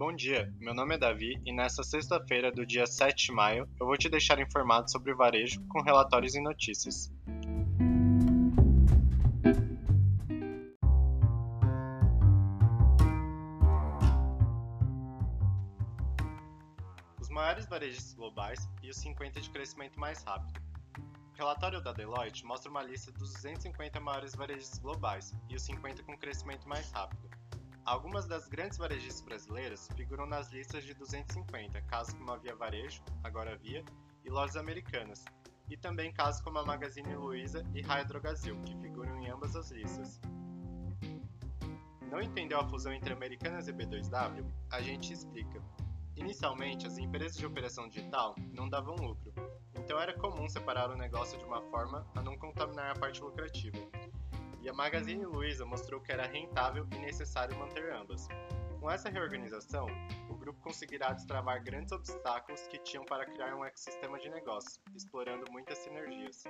Bom dia, meu nome é Davi e nesta sexta-feira do dia 7 de maio eu vou te deixar informado sobre o varejo com relatórios e notícias. Os maiores varejistas globais e os 50 de crescimento mais rápido. O relatório da Deloitte mostra uma lista dos 250 maiores varejistas globais e os 50 com crescimento mais rápido. Algumas das grandes varejistas brasileiras figuram nas listas de 250, casos como a Via Varejo, agora Via, e lojas americanas, e também casos como a Magazine Luiza e Raia Drogasil, que figuram em ambas as listas. Não entendeu a fusão entre Americanas e B2W? A gente explica. Inicialmente, as empresas de operação digital não davam lucro, então era comum separar o negócio de uma forma a não contaminar a parte lucrativa e a Magazine Luiza mostrou que era rentável e necessário manter ambas. Com essa reorganização, o grupo conseguirá destravar grandes obstáculos que tinham para criar um ecossistema de negócios, explorando muitas sinergias.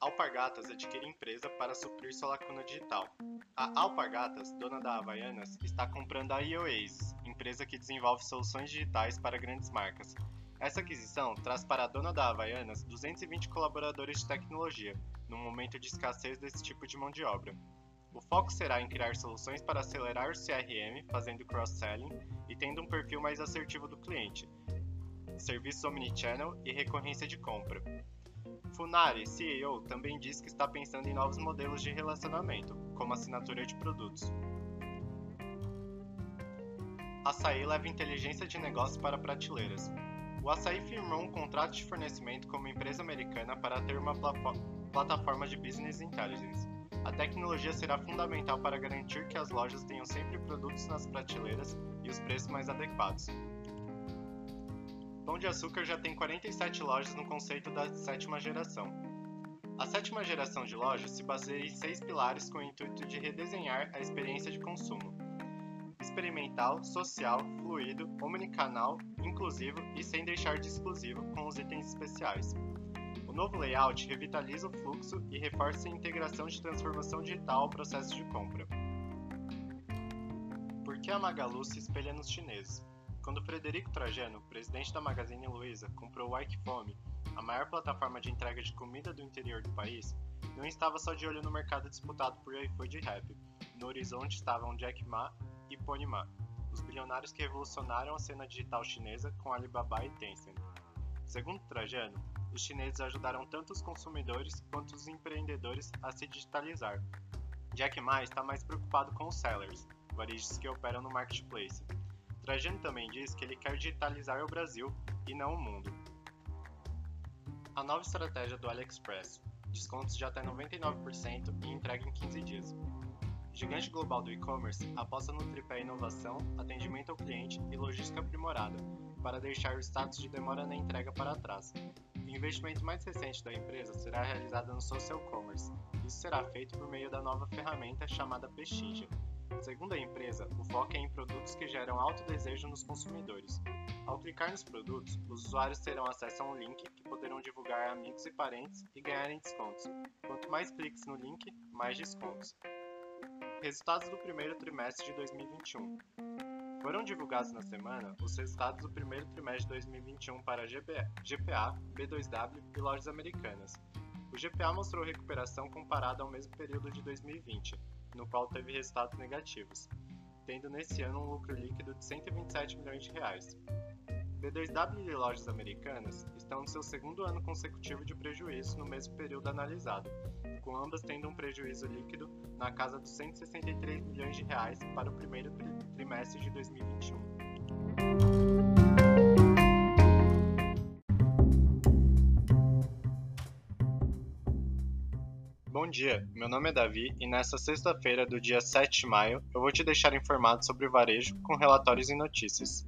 Alpargatas adquire empresa para suprir sua lacuna digital. A Alpargatas, dona da Havaianas, está comprando a IOAs, empresa que desenvolve soluções digitais para grandes marcas. Essa aquisição traz para a dona da Havaianas 220 colaboradores de tecnologia, num momento de escassez desse tipo de mão de obra. O foco será em criar soluções para acelerar o CRM, fazendo cross-selling e tendo um perfil mais assertivo do cliente, serviços omnichannel e recorrência de compra. Funari, CEO, também diz que está pensando em novos modelos de relacionamento, como assinatura de produtos. Açaí leva inteligência de negócio para prateleiras. O Açaí firmou um contrato de fornecimento com uma empresa americana para ter uma plataforma de Business Intelligence. A tecnologia será fundamental para garantir que as lojas tenham sempre produtos nas prateleiras e os preços mais adequados. Pão de Açúcar já tem 47 lojas no conceito da sétima geração. A sétima geração de lojas se baseia em seis pilares com o intuito de redesenhar a experiência de consumo: experimental, social, fluido, omnicanal, inclusivo e sem deixar de exclusivo com os itens especiais. O novo layout revitaliza o fluxo e reforça a integração de transformação digital ao processo de compra. Por que a Magalu se espelha nos chineses? Quando Frederico Trajano, presidente da Magazine Luiza, comprou o Ikefome, a maior plataforma de entrega de comida do interior do país, não estava só de olho no mercado disputado por iFood e Rappi. No horizonte estavam Jack Ma e Pony Ma, os bilionários que revolucionaram a cena digital chinesa com Alibaba e Tencent. Segundo Trajano, os chineses ajudaram tanto os consumidores quanto os empreendedores a se digitalizar. Jack Ma está mais preocupado com os sellers, varejistas que operam no marketplace. Trajano também diz que ele quer digitalizar o Brasil e não o mundo. A nova estratégia do AliExpress: descontos de até 99% e entrega em 15 dias. Gigante global do e-commerce aposta no tripé inovação, atendimento ao cliente e logística aprimorada, para deixar o status de demora na entrega para trás. O investimento mais recente da empresa será realizado no social commerce. Isso será feito por meio da nova ferramenta chamada Prestige. Segundo a empresa, o foco é em produtos que geram alto desejo nos consumidores. Ao clicar nos produtos, os usuários terão acesso a um link que poderão divulgar a amigos e parentes e ganharem descontos. Quanto mais cliques no link, mais descontos. Resultados do primeiro trimestre de 2021. Foram divulgados na semana os resultados do primeiro trimestre de 2021 para GPA, B2W e lojas americanas. O GPA mostrou recuperação comparada ao mesmo período de 2020, no qual teve resultados negativos, tendo nesse ano um lucro líquido de 127 milhões de reais. B2W e lojas americanas estão no seu segundo ano consecutivo de prejuízo no mesmo período analisado, com ambas tendo um prejuízo líquido na casa dos 163 milhões de reais para o primeiro trimestre de 2021. Bom dia, meu nome é Davi e nesta sexta-feira do dia 7 de maio eu vou te deixar informado sobre o varejo com relatórios e notícias.